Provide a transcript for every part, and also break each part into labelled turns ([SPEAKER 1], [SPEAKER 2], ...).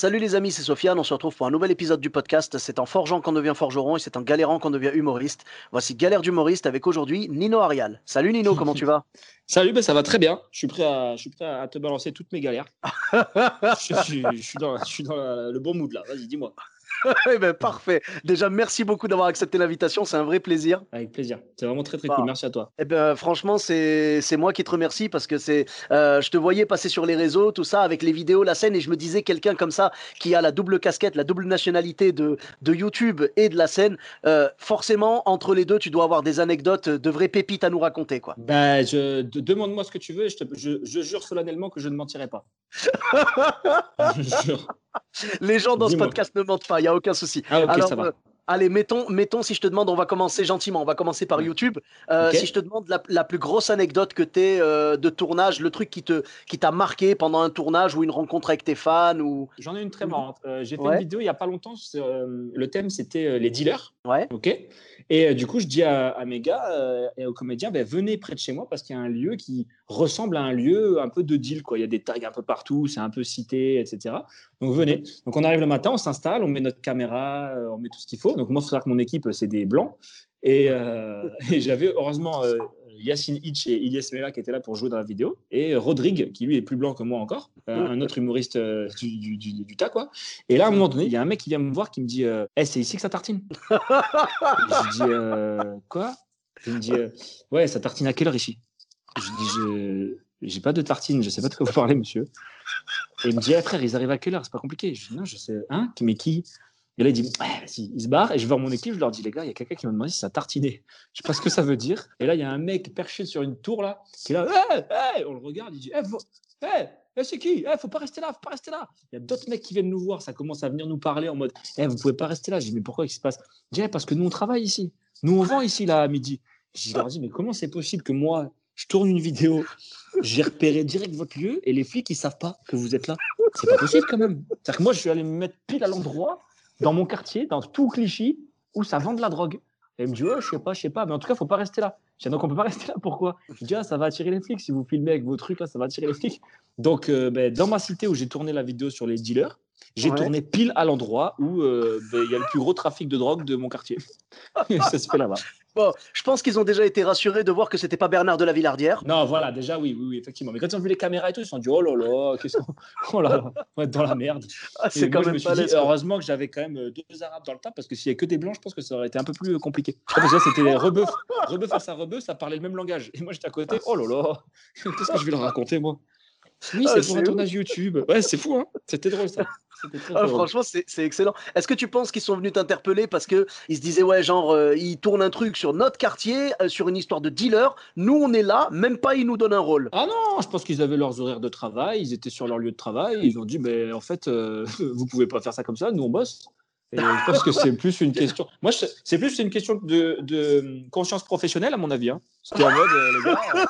[SPEAKER 1] Salut les amis, c'est Sofiane. On se retrouve pour un nouvel épisode du podcast. C'est en forgeant qu'on devient forgeron et c'est en galérant qu'on devient humoriste. Voici Galère d'humoriste avec aujourd'hui Nino Arial. Salut Nino, comment tu vas?
[SPEAKER 2] Salut, ben ça va très bien. Je suis prêt à, je suis prêt à te balancer toutes mes galères. je, suis, je suis dans, je suis dans la- le bon mood là. Vas-y, dis-moi.
[SPEAKER 1] Eh ben, Parfait. Déjà, merci beaucoup d'avoir accepté l'invitation. C'est un vrai plaisir.
[SPEAKER 2] Avec plaisir. C'est vraiment très très
[SPEAKER 1] Ah.
[SPEAKER 2] cool. Merci à toi.
[SPEAKER 1] Eh ben, franchement, c'est moi qui te remercie parce que c'est, euh, je te voyais passer sur les réseaux, tout ça, avec les vidéos, la scène, et je me disais, quelqu'un comme ça, qui a la double casquette, la double nationalité de, de YouTube et de la scène, euh, forcément, entre les deux, tu dois avoir des anecdotes, de vraies pépites à nous raconter, quoi.
[SPEAKER 2] Ben, je, de- demande-moi ce que tu veux et je, te, je, je jure solennellement que je ne mentirai pas. je jure.
[SPEAKER 1] Les gens dans ce podcast ne mentent pas, il n'y a aucun souci.
[SPEAKER 2] Ah, ok,
[SPEAKER 1] Alors,
[SPEAKER 2] ça va.
[SPEAKER 1] Allez, mettons, mettons, si je te demande, on va commencer gentiment, on va commencer par YouTube. Euh. Si je te demande la, la plus grosse anecdote que tu euh, de tournage, le truc qui te qui t'a marqué pendant un tournage ou une rencontre avec tes fans ou
[SPEAKER 2] J'en ai une très marrante. Euh, J'ai fait
[SPEAKER 1] Ouais.
[SPEAKER 2] une vidéo il n'y a pas longtemps. euh, le thème, c'était euh, les dealers.
[SPEAKER 1] ouais.
[SPEAKER 2] Ok. Et euh, du coup, je dis à, à mes gars euh, et aux comédiens, ben, venez près de chez moi parce qu'il y a un lieu qui ressemble à un lieu un peu de deal. Quoi. Il y a des tags un peu partout, c'est un peu cité, etc. Donc venez. Donc on arrive le matin, on s'installe, on met notre caméra, on met tout ce qu'il faut. Donc moi, il faut savoir que mon équipe, c'est des blancs. Et, euh, et j'avais heureusement euh, Yacine Hitch et Ilyes Mela qui étaient là pour jouer dans la vidéo. Et Rodrigue, qui lui est plus blanc que moi encore, euh, un autre humoriste euh, du, du, du- du tas. Quoi. Et là, à un moment donné, il y a un mec qui vient me voir qui me dit euh, Eh, c'est ici que ça tartine je dis quoi? Il me dit ouais, ça tartine à quelle heure ici? Je dis je j'ai pas de tartine, je sais pas de quoi vous parlez, monsieur. Et il me dit ah, frère, ils arrivent à quelle heure? C'est pas compliqué. Je dis non, je sais. Hein? Mais qui? Et là il dit il se barre et je vais voir mon équipe, je leur dis les gars, il y a quelqu'un qui m'a demandé si ça tartinait. Je sais pas ce que ça veut dire. Et là il y a un mec perché sur une tour là qui est là, on le regarde, il dit faut- hey, eh, c'est qui? Faut pas rester là, faut pas rester là. Il y a d'autres mecs qui viennent nous voir, ça commence à venir nous parler en mode vous pouvez pas rester là. Je dis mais pourquoi? Qu'est-ce qui se passe? Je dis parce que nous on travaille ici. Nous on vend ici là à midi. Je leur dis mais comment c'est possible que moi je tourne une vidéo, j'ai repéré direct votre lieu et les flics ils savent pas que vous êtes là? C'est pas possible quand même. C'est-à-dire que moi je suis allé me mettre pile à l'endroit dans mon quartier, dans tout Clichy où ça vend de la drogue. Et il me dit oh, je sais pas, je sais pas, mais en tout cas faut pas rester là. Je dis, donc on peut pas rester là, pourquoi? Je dis ah, ça va attirer les flics si vous filmez avec vos trucs là, ça va attirer les flics. Donc euh, ben, dans ma cité où j'ai tourné la vidéo sur les dealers, j'ai
[SPEAKER 1] Ouais.
[SPEAKER 2] tourné pile à l'endroit où euh, ben, il y a le plus gros trafic de drogue de mon quartier. Ça se fait là-bas.
[SPEAKER 1] Bon, je pense qu'ils ont déjà été rassurés de voir que c'était pas Bernard de la Villardière.
[SPEAKER 2] Non, voilà, déjà, oui, oui, oui, effectivement. Mais quand ils ont vu les caméras et tout, ils se sont dit, oh là là, qu'est-ce qu'on. Oh là là, on va être dans la merde.
[SPEAKER 1] Ah, c'est quand
[SPEAKER 2] moi, je me suis dit, heureusement que j'avais quand même euh, deux Arabes dans le tas, parce que s'il n'y a que des Blancs, je pense que ça aurait été un peu plus euh, compliqué. Parce que là, c'était rebeuf, rebeuf face à rebeuf, ça parlait le même langage. Et moi, j'étais à côté, oh là là, qu'est-ce que je vais leur raconter, moi? Oui,
[SPEAKER 1] Ah,
[SPEAKER 2] c'est pour un
[SPEAKER 1] ouf.
[SPEAKER 2] tournage YouTube. Ouais, c'est fou, hein C'était drôle, ça.
[SPEAKER 1] Ah, franchement, c'est excellent. Est-ce que tu penses qu'ils sont venus t'interpeller parce que ils se disaient ouais, genre euh, ils tournent un truc sur notre quartier, euh, sur une histoire de dealer. Nous, on est là, même pas ils nous donnent un rôle.
[SPEAKER 2] Ah non, je pense qu'ils avaient leurs horaires de travail, ils étaient sur leur lieu de travail, ils ont dit, mais en fait, euh, vous pouvez pas faire ça comme ça, nous on bosse. Et je pense que c'est plus une question. Moi, c'est plus une question de, de conscience professionnelle, à mon avis. Hein. C'était en mode, euh, les gars, euh,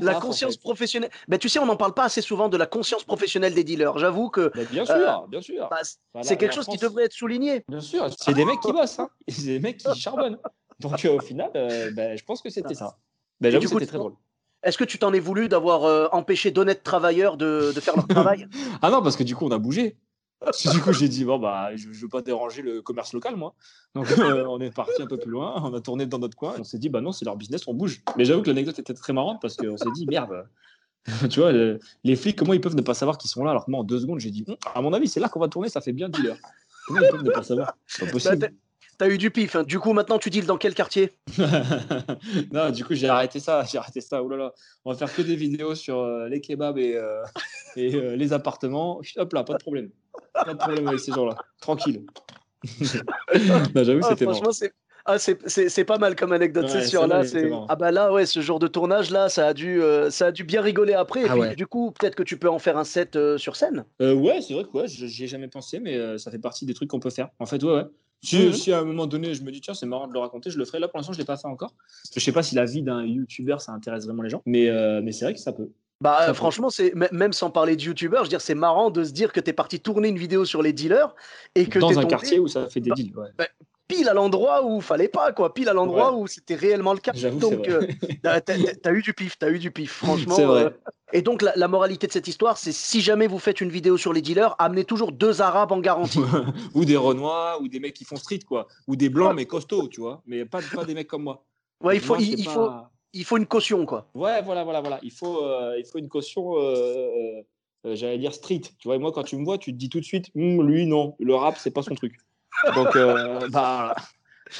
[SPEAKER 1] La
[SPEAKER 2] en
[SPEAKER 1] conscience
[SPEAKER 2] fait.
[SPEAKER 1] professionnelle. Ben, tu sais, on n'en parle pas assez souvent de la conscience professionnelle des dealers. J'avoue que
[SPEAKER 2] Mais bien sûr,
[SPEAKER 1] Euh,
[SPEAKER 2] bien sûr.
[SPEAKER 1] bah, c'est quelque chose qui devrait être souligné.
[SPEAKER 2] Bien sûr, c'est des mecs qui bossent, hein. Et c'est des mecs qui charbonnent. Donc euh, au final, euh, ben, je pense que c'était ça. Ben, J'avoue,
[SPEAKER 1] du coup,
[SPEAKER 2] c'était très drôle.
[SPEAKER 1] Est-ce que tu t'en es voulu d'avoir euh, empêché d'honnêtes travailleurs de, de faire leur travail?
[SPEAKER 2] Ah non, parce que du coup, on a bougé. Du coup, j'ai dit, bon, bah, je ne veux pas déranger le commerce local, moi. Donc, euh, on est parti un peu plus loin, on a tourné dans notre coin. On s'est dit, bah non, c'est leur business, on bouge. Mais j'avoue que l'anecdote était très marrante parce qu'on s'est dit, merde. tu vois, le- les flics, comment ils peuvent ne pas savoir qu'ils sont là Alors que moi, en deux secondes, j'ai dit, Hum, à mon avis, c'est là qu'on va tourner, ça fait bien dealer. Comment ils peuvent ne pas savoir? C'est pas
[SPEAKER 1] Bah,
[SPEAKER 2] possible.
[SPEAKER 1] t'as- T'as eu du pif. hein. Du coup, maintenant, tu deals dans quel quartier?
[SPEAKER 2] Non, du coup, j'ai arrêté ça. J'ai arrêté ça. Oh là là, on va faire que des vidéos sur euh, les kebabs et, euh, et euh, les appartements. Hop là, pas de problème. Pas de problème avec ces gens-là. Tranquille. Non, J'avoue,
[SPEAKER 1] Ah,
[SPEAKER 2] c'était marrant.
[SPEAKER 1] franchement, c'est. Ah, c'est pas mal comme anecdote, c'est sûr. Là, c'est ah bah là, ouais, ce genre de tournage là, ça a dû, euh, ça a dû bien rigoler après. Et ah puis, du coup, peut-être que tu peux en faire un set euh, sur scène.
[SPEAKER 2] Euh, ouais, c'est vrai que ouais, j'y ai jamais pensé, mais ça fait partie des trucs qu'on peut faire. En fait, ouais, ouais. Si, mhm. si, à un moment donné, je me dis tiens, c'est marrant de le raconter, je le ferai. Là, pour l'instant, je l'ai pas fait encore. Je sais pas si la vie d'un YouTuber ça intéresse vraiment les gens, mais mais c'est vrai que ça peut.
[SPEAKER 1] Bah franchement, c'est même sans parler de youtubeur, je veux dire, c'est marrant de se dire que tu es parti tourner une vidéo sur les dealers et que
[SPEAKER 2] dans un quartier où ça fait des deals. Ouais.
[SPEAKER 1] Bah, pile à l'endroit où fallait pas, quoi. Pile à l'endroit où c'était réellement le cas. Donc, euh, t'as eu du pif, t'as eu du pif, franchement.
[SPEAKER 2] Vrai. Euh.
[SPEAKER 1] Et donc, la, moralité de cette histoire, c'est si jamais vous faites une vidéo sur les dealers, amenez toujours deux Arabes en garantie.
[SPEAKER 2] ou des Renois, ou des mecs qui font street, quoi. Ou des Blancs, mais costauds, tu vois. Mais pas, pas des mecs comme moi.
[SPEAKER 1] Ouais, il faut, il, faut, il faut une caution, quoi.
[SPEAKER 2] Ouais, voilà, voilà, voilà. Il faut, euh, il faut une caution. J'allais dire street. Tu vois, et moi, quand tu me vois, tu te dis tout de suite, hum, lui, non, le rap, c'est pas son truc. Donc, euh, bah,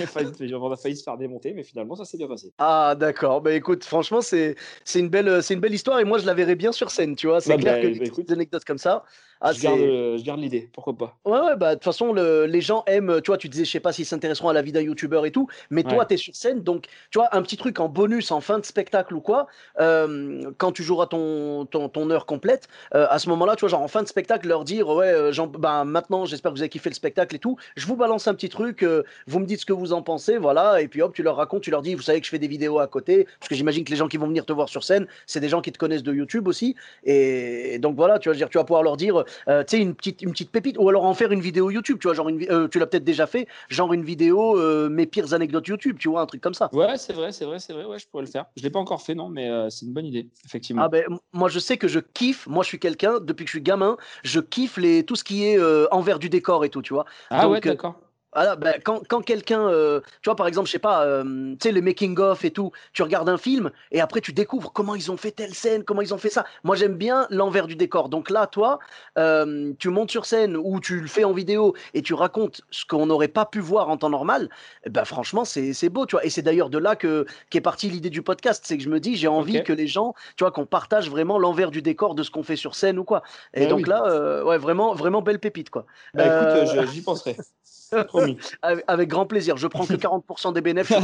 [SPEAKER 2] on a failli se faire démonter, mais finalement, ça s'est bien passé.
[SPEAKER 1] Ah, d'accord. Bah écoute, franchement, c'est une, belle, une belle histoire et moi, je la verrais bien sur scène, tu vois. C'est clair bah, que bah, des anecdotes comme ça,
[SPEAKER 2] ah, je, garde, je, garde, l'idée, pourquoi pas.
[SPEAKER 1] Ouais, ouais, bah de toute façon, le, les gens aiment, tu vois, tu disais, je sais pas s'ils s'intéresseront à la vie d'un youtubeur et tout, mais toi, tu es sur scène, donc, tu vois, un petit truc en bonus, en fin de spectacle ou quoi, euh, quand tu joueras ton, ton, ton heure complète, euh, à ce moment-là, tu vois, genre en fin de spectacle, leur dire, ouais, euh, bah, maintenant, j'espère que vous avez kiffé le spectacle et tout, je vous balance un petit truc, vous me dites ce que vous en pensez, voilà, et puis hop, tu leur racontes, tu leur dis, vous savez que je fais des vidéos à côté, parce que j'imagine que les gens qui vont venir te voir sur scène, c'est des gens qui te connaissent de YouTube aussi, et, donc voilà, tu vas dire, tu vas pouvoir leur dire, tu sais, une petite une petite pépite, ou alors en faire une vidéo YouTube, tu vois, genre une, euh, tu l'as peut-être déjà fait, genre une vidéo euh, mes pires anecdotes YouTube, tu vois, un truc comme ça.
[SPEAKER 2] Ouais, c'est vrai, c'est vrai, c'est vrai, ouais, je pourrais le faire. Je l'ai pas encore fait, non, mais euh, c'est une bonne idée, effectivement.
[SPEAKER 1] Ah ben, moi je sais que je kiffe, moi je suis quelqu'un depuis que je suis gamin, je kiffe les tout ce qui est envers du décor et tout, tu vois.
[SPEAKER 2] Ah ouais, d'accord.
[SPEAKER 1] Ben, quand, quand quelqu'un, euh, tu vois, par exemple, je sais pas, euh, tu sais, le making-of et tout, tu regardes un film et après tu découvres comment ils ont fait telle scène, comment ils ont fait ça. Moi, j'aime bien l'envers du décor. Donc là, toi, euh, tu montes sur scène ou tu le fais en vidéo et tu racontes ce qu'on n'aurait pas pu voir en temps normal, eh ben franchement, c'est beau, tu vois. Et c'est d'ailleurs de là que qu'est partie l'idée du podcast. C'est que je me dis, j'ai envie que les gens, tu vois, qu'on partage vraiment l'envers du décor de ce qu'on fait sur scène ou quoi. Et ben donc là, ouais, vraiment, vraiment belle pépite, quoi.
[SPEAKER 2] Bah, écoute, j'y penserai.
[SPEAKER 1] avec, grand plaisir. Je prends que 40% des bénéfices.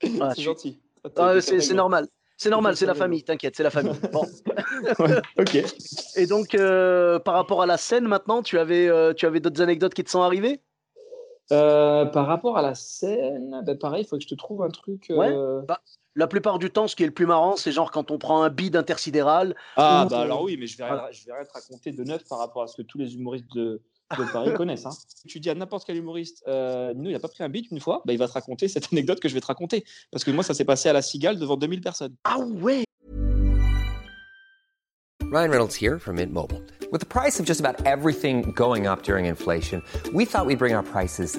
[SPEAKER 2] c'est gentil.
[SPEAKER 1] Ah, c'est normal. C'est normal, c'est la famille, t'inquiète, c'est la famille.
[SPEAKER 2] ok.
[SPEAKER 1] Et donc, euh, par rapport à la scène maintenant, tu avais, euh, tu avais d'autres anecdotes qui te sont arrivées?
[SPEAKER 2] Euh, Par rapport à la scène, ben pareil, il faut que je te trouve un truc.
[SPEAKER 1] Bah, la plupart du temps, ce qui est le plus marrant, c'est genre quand on prend un bid intersidéral.
[SPEAKER 2] Ah, bah alors oui, mais je vais, rien, je vais rien te raconter de neuf par rapport à ce que tous les humoristes de, de Paris connaissent. Hein. Tu dis à n'importe quel humoriste, euh, Nino, il n'a pas pris un beat une fois, bah, il va te raconter cette anecdote que je vais te raconter. Parce que moi, ça s'est passé à la Cigale devant 2000 personnes.
[SPEAKER 1] Ah ouais
[SPEAKER 3] Ryan Reynolds here from Mint Mobile. With the price of just about everything going up during inflation, we thought we'd bring our prices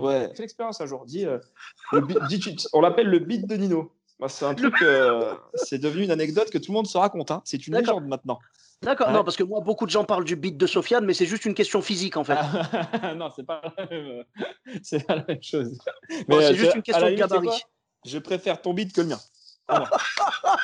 [SPEAKER 2] Ouais, l'expérience un jour. Dis, euh, on l'appelle le beat de Nino. C'est un truc, euh, c'est devenu une anecdote que tout le monde se raconte. Hein. C'est une légende maintenant.
[SPEAKER 1] D'accord, non, parce que moi, beaucoup de gens parlent du beat de Sofiane, mais c'est juste une question physique en fait.
[SPEAKER 2] non, c'est pas, c'est pas la même chose.
[SPEAKER 1] c'est euh, juste une question de gabarit.
[SPEAKER 2] Je préfère ton beat que le mien.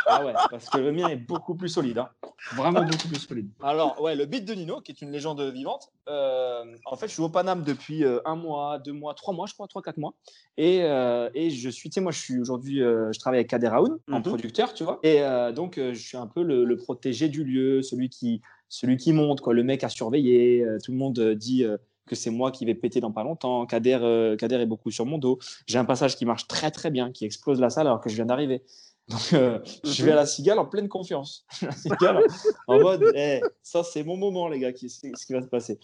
[SPEAKER 2] Ah ouais, parce que le mien est beaucoup plus solide. Hein. Vraiment beaucoup plus solide. Alors, ouais, le beat de Nino, qui est une légende vivante. Euh, en fait, je suis au Paname depuis euh, un mois, deux mois, trois mois, je crois, trois, quatre mois. Et, euh, et je suis, tu sais, moi, je suis aujourd'hui, je travaille avec Kader Raoun, en mhm. producteur, tu vois. Et donc, je suis un peu le, protégé du lieu, celui qui, celui qui monte, quoi, le mec à surveiller. tout le monde dit que c'est moi qui vais péter dans pas longtemps. Kader, Kader est beaucoup sur mon dos. J'ai un passage qui marche très très bien, qui explose la salle alors que je viens d'arriver. Donc, euh, je vais à la cigale en pleine confiance. la cigale en mode, hey, eh, ça, c'est mon moment, les gars, qui, ce qui va se passer.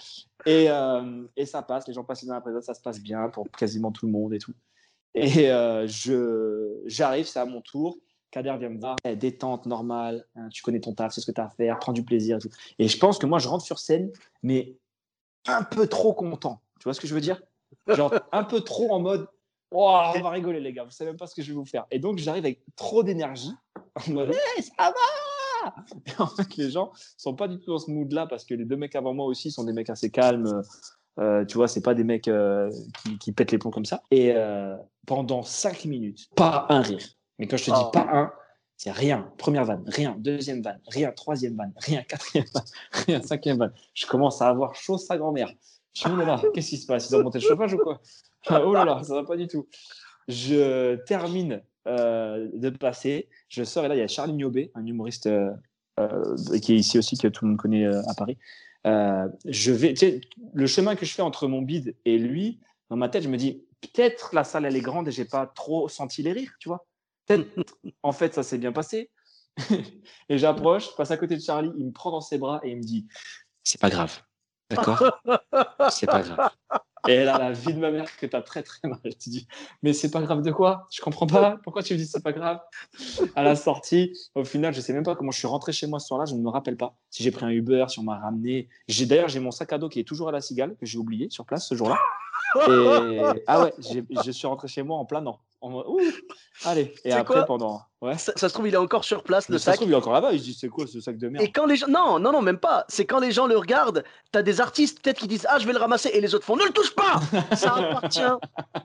[SPEAKER 2] Et, euh, et ça passe, les gens passent les uns après les autres, ça se passe bien pour quasiment tout le monde et tout. Et euh, je, j'arrive, c'est à mon tour. Kader vient me voir, hey, détente, normale, hein, tu connais ton taf, c'est ce que tu as à faire, prends du plaisir et tout. Et je pense que moi, je rentre sur scène, mais un peu trop content. Tu vois ce que je veux dire? Genre, un peu trop en mode, On va rigoler, les gars. Vous savez même pas ce que je vais vous faire. Et donc, j'arrive avec trop d'énergie. En mode, ça va Et en fait, les gens sont pas du tout dans ce mood-là parce que les deux mecs avant moi aussi sont des mecs assez calmes. Euh, tu vois, c'est pas des mecs euh, qui, qui pètent les plombs comme ça. Et euh, pendant cinq minutes, pas un rire. Mais quand je te dis
[SPEAKER 1] Oh.
[SPEAKER 2] pas un, c'est rien. Première vanne, rien. Deuxième vanne, rien. Troisième vanne, rien. Quatrième vanne, rien. Cinquième vanne. Je commence à avoir chaud sa grand-mère. Je dis, oh là qu'est-ce qui se passe? Ils ont monté le chauffage ou quoi? Oh là là, ça va pas du tout. Je termine euh, de passer. Je sors et là, il y a Charlie Niobé, un humoriste euh, euh, qui est ici aussi, que tout le monde connaît à Paris. Je vais, le chemin que je fais entre mon bide et lui, dans ma tête, je me dis peut-être la salle elle est grande et j'ai pas trop senti les rires, tu vois. En fait, ça s'est bien passé. et j'approche, passe à côté de Charlie, il me prend dans ses bras et il me dit c'est pas grave, d'accord? C'est pas grave. Et là, la vie de ma mère que t'as très très mal. Te dis, mais c'est pas grave de quoi? Je comprends pas. Pourquoi tu me dis c'est pas grave? À la sortie, au final, je sais même pas comment je suis rentré chez moi ce soir-là. Je ne me rappelle pas si j'ai pris un Uber, si on m'a ramené. J'ai d'ailleurs j'ai mon sac à dos qui est toujours à la cigale que j'ai oublié sur place ce jour-là. Et ah ouais, je suis rentré chez moi en planant. En Ouh, allez. Et après pendant, ouais.
[SPEAKER 1] Ça, ça se trouve, il est encore sur place, le
[SPEAKER 2] Mais ça se
[SPEAKER 1] sac.
[SPEAKER 2] trouve, il est encore là-bas. Il se dit c'est quoi ce sac de merde?
[SPEAKER 1] Et quand les gens. Non, non, non, même pas. C'est quand les gens le regardent, t'as des artistes peut-être qui disent Ah, je vais le ramasser. Et les autres font Ne le touche pas Ça appartient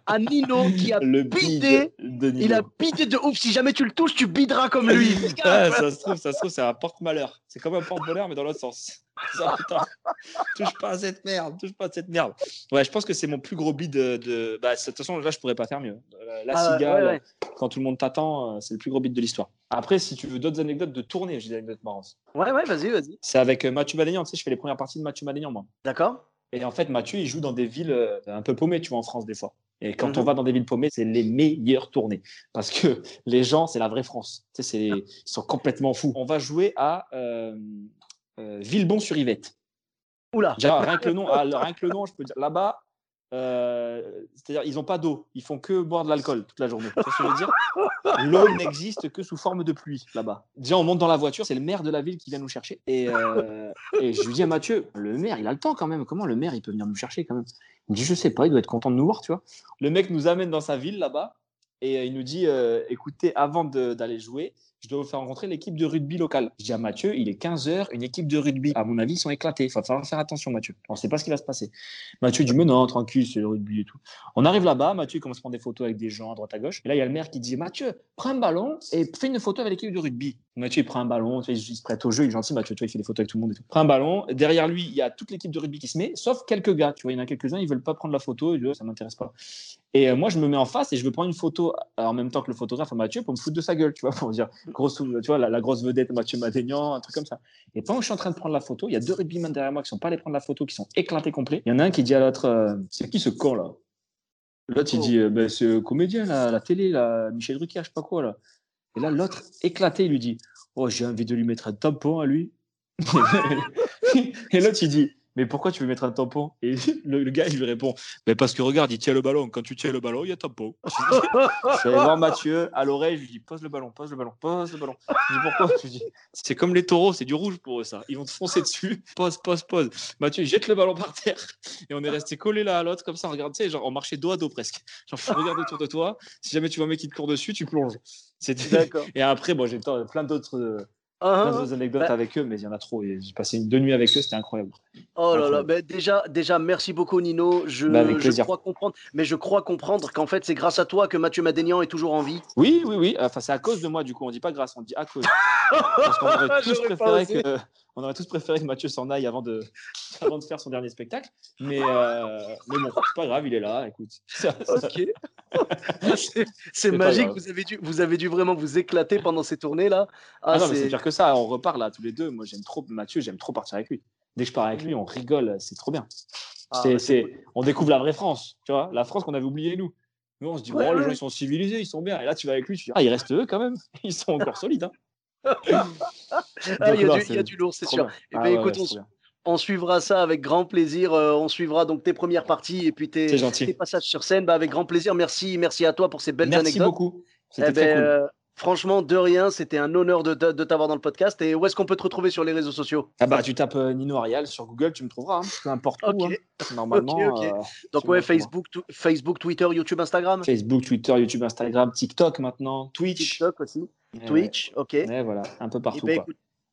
[SPEAKER 1] à Nino qui a
[SPEAKER 2] Le
[SPEAKER 1] bidé.
[SPEAKER 2] de
[SPEAKER 1] Il a
[SPEAKER 2] Nino.
[SPEAKER 1] bidé de ouf. Si jamais tu le touches, tu bideras comme lui. Gaffe.
[SPEAKER 2] ça se trouve, ça se trouve, c'est un porte-malheur. C'est comme un porte-bonheur, mais dans l'autre sens. Touche pas à cette merde, touche pas à cette merde. Ouais, je pense que c'est mon plus gros bid de. de... Bah, de toute façon, là, je pourrais pas faire mieux. La
[SPEAKER 1] Ah,
[SPEAKER 2] cigale,
[SPEAKER 1] ouais, ouais.
[SPEAKER 2] quand tout le monde t'attend, euh, c'est le plus gros bid de l'histoire. Après, si tu veux d'autres anecdotes de tournée, j'ai des anecdotes marrantes.
[SPEAKER 1] Ouais, ouais, vas-y, vas-y.
[SPEAKER 2] C'est avec euh, Mathieu Madénian, tu sais, je fais les premières parties de Mathieu Madénian, moi.
[SPEAKER 1] D'accord
[SPEAKER 2] Et en fait, Mathieu, il joue dans des villes euh, un peu paumées, tu vois, en France, des fois. Et quand
[SPEAKER 1] Mhm.
[SPEAKER 2] on va dans des villes paumées, c'est les meilleures tournées. Parce que les gens, c'est la vraie France. Tu sais, les- ils sont complètement fous. On va jouer à euh, Villebon-sur-Yvette.
[SPEAKER 1] Oula.
[SPEAKER 2] Déjà, rien que le nom, ah, rien que le nom, je peux dire, là-bas, euh, c'est-à-dire, ils n'ont pas d'eau. Ils font que boire de l'alcool toute la journée. Je veux dire? L'eau n'existe que sous forme de pluie là-bas. Déjà, on monte dans la voiture, c'est le maire de la ville qui vient nous chercher. Et, euh, et je lui dis à Mathieu, le maire, il a le temps quand même. Comment le maire, il peut venir nous chercher quand même? Il me dit, je sais pas, il doit être content de nous voir, tu vois. Le mec nous amène dans sa ville là-bas et euh, il nous dit, euh, écoutez, avant de- d'aller jouer, je dois vous faire rencontrer l'équipe de rugby locale. Je dis à Mathieu, il est 15h, une équipe de rugby. À mon avis, ils sont éclatés. Il va falloir faire attention, Mathieu. On ne sait pas ce qui va se passer. Mathieu dit, mais non, tranquille, c'est le rugby et tout. On arrive là-bas, Mathieu commence à prendre des photos avec des gens à droite à gauche. Et là, il y a le maire qui dit, Mathieu, prends un ballon et fais une photo avec l'équipe de rugby. Mathieu, il prend un ballon, tu il se prête au jeu, il est gentil, Mathieu, tu vois, il fait des photos avec tout le monde et tout. Prend un ballon, derrière lui, il y a toute l'équipe de rugby qui se met, sauf quelques gars, tu vois, il y en a quelques-uns, ils veulent pas prendre la photo, Oh, ça m'intéresse pas. Et euh, moi, je me mets en face et je veux prendre une photo euh, en même temps que le photographe, Mathieu, pour me foutre de sa gueule, tu vois, pour dire, grosse, tu vois, la, la grosse vedette Mathieu Madénian, un truc comme ça. Et pendant que je suis en train de prendre la photo, il y a deux rugbymen derrière moi qui sont pas allés prendre la photo, qui sont éclatés complets. Il y en a un qui dit à l'autre, euh, c'est qui ce con là? L'autre, il
[SPEAKER 1] Oh.
[SPEAKER 2] dit, euh, ben, c'est le comédien, là, la télé, là, Michel Drucker, je sais pas quoi, là. Et là, l'autre, éclaté, il lui dit, oh, j'ai envie de lui mettre un tampon à lui. et l'autre, il dit, mais pourquoi tu veux mettre un tampon? Et le, le gars, il lui répond, mais parce que regarde, il tient le ballon. Quand tu tiens le ballon, il y a tampon. Je allé voir Mathieu à l'oreille, je lui dis, pose le ballon, pose le ballon, pose le ballon. Je dis, pourquoi? Je lui dis, c'est comme les taureaux, c'est du rouge pour eux, ça. Ils vont te foncer dessus, pose, pose, pose. Mathieu, il jette le ballon par terre. Et on est resté collés l'un à l'autre, comme ça, regarde, tu sais, genre, on marchait dos à dos presque. Genre, faut regarder autour de toi. Si jamais tu vois un mec qui te court dessus, tu plonges. C'était...
[SPEAKER 1] D'accord.
[SPEAKER 2] Et après, bon, j'ai plein d'autres, euh, plein
[SPEAKER 1] ah,
[SPEAKER 2] d'autres anecdotes
[SPEAKER 1] Bah-
[SPEAKER 2] avec eux, mais il y en a trop. J'ai passé une deux nuits avec eux, c'était incroyable.
[SPEAKER 1] Oh là là, ben déjà, déjà, merci beaucoup Nino. Je,
[SPEAKER 2] Bah, avec
[SPEAKER 1] je
[SPEAKER 2] plaisir.
[SPEAKER 1] crois comprendre, mais je crois comprendre qu'en fait c'est grâce à toi que Mathieu Madénian est toujours en vie.
[SPEAKER 2] Oui, oui, oui. Enfin, c'est à cause de moi, du coup. On dit pas grâce, on dit à cause. Parce qu'on aurait tous
[SPEAKER 1] J'aurais pas
[SPEAKER 2] préféré
[SPEAKER 1] osé.
[SPEAKER 2] que, on aurait tous préféré que Mathieu s'en aille avant de, avant de faire son dernier spectacle. Mais, euh, mais bon, c'est pas grave, il est là. Écoute.
[SPEAKER 1] Ok. c'est magique. Vous avez dû, vous avez dû vraiment vous éclater pendant ces tournées là.
[SPEAKER 2] Ah, non, mais c'est pire que ça. On repart là tous les deux. Moi, j'aime trop Mathieu, j'aime trop partir avec lui. Dès que je pars avec lui, on rigole, c'est trop bien.
[SPEAKER 1] Ah,
[SPEAKER 2] C'est-
[SPEAKER 1] bah,
[SPEAKER 2] on découvre la vraie France, tu vois, la France qu'on avait oubliée nous. Nous, on se dit,
[SPEAKER 1] Ouais,
[SPEAKER 2] oh, les gens, ils sont civilisés, ils sont bien. Et là, tu vas avec lui, tu dis, ah, ils restent eux quand même. Ils sont encore solides. Hein.
[SPEAKER 1] Ah, il y, a du- il y a
[SPEAKER 2] c'est
[SPEAKER 1] du lourd, c'est sûr.
[SPEAKER 2] bien.
[SPEAKER 1] Eh
[SPEAKER 2] Ah
[SPEAKER 1] ben,
[SPEAKER 2] ouais,
[SPEAKER 1] écoute, on. On suivra ça avec grand plaisir. euh, on suivra donc tes premières parties et puis tes, passages sur scène. Bah, avec grand plaisir. Merci, merci à toi pour ces belles
[SPEAKER 2] Merci
[SPEAKER 1] anecdotes.
[SPEAKER 2] beaucoup.
[SPEAKER 1] Eh
[SPEAKER 2] C'était
[SPEAKER 1] ben,
[SPEAKER 2] cool.
[SPEAKER 1] euh, Franchement, de rien, c'était un honneur de, de, t'avoir dans le podcast. Et où est-ce qu'on peut te retrouver sur les réseaux sociaux?
[SPEAKER 2] Ah bah tu tapes euh, Nino Arial sur Google, tu me trouveras, hein, peu importe où. Hein. Normalement.
[SPEAKER 1] Donc ouais, Facebook, Facebook, Twitter, YouTube, Instagram?
[SPEAKER 2] Facebook, Twitter, YouTube, Instagram, TikTok maintenant, Twitch.
[SPEAKER 1] TikTok aussi. Twitch, ok.
[SPEAKER 2] Ouais, voilà, un peu partout. Eh ben,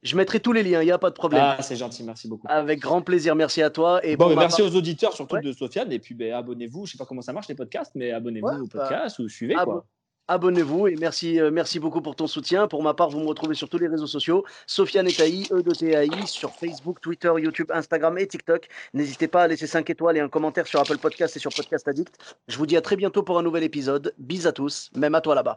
[SPEAKER 1] je mettrai tous les liens, il n'y a pas de problème.
[SPEAKER 2] Ah, c'est gentil, merci beaucoup.
[SPEAKER 1] Avec grand plaisir, merci à toi.
[SPEAKER 2] Et bon, merci aux auditeurs, surtout de Sofiane. Et puis, ben, abonnez-vous. Je ne sais pas comment ça marche les podcasts, mais abonnez-vous au bah, podcast ou suivez. quoi
[SPEAKER 1] abonnez-vous et merci, euh, merci beaucoup pour ton soutien. Pour ma part, vous me retrouvez sur tous les réseaux sociaux. Sofiane Etaï, E de TAI, sur Facebook, Twitter, YouTube, Instagram et TikTok. N'hésitez pas à laisser 5 étoiles et un commentaire sur Apple Podcast et sur Podcast Addict. Je vous dis à très bientôt pour un nouvel épisode. Bis à tous, même à toi là-bas.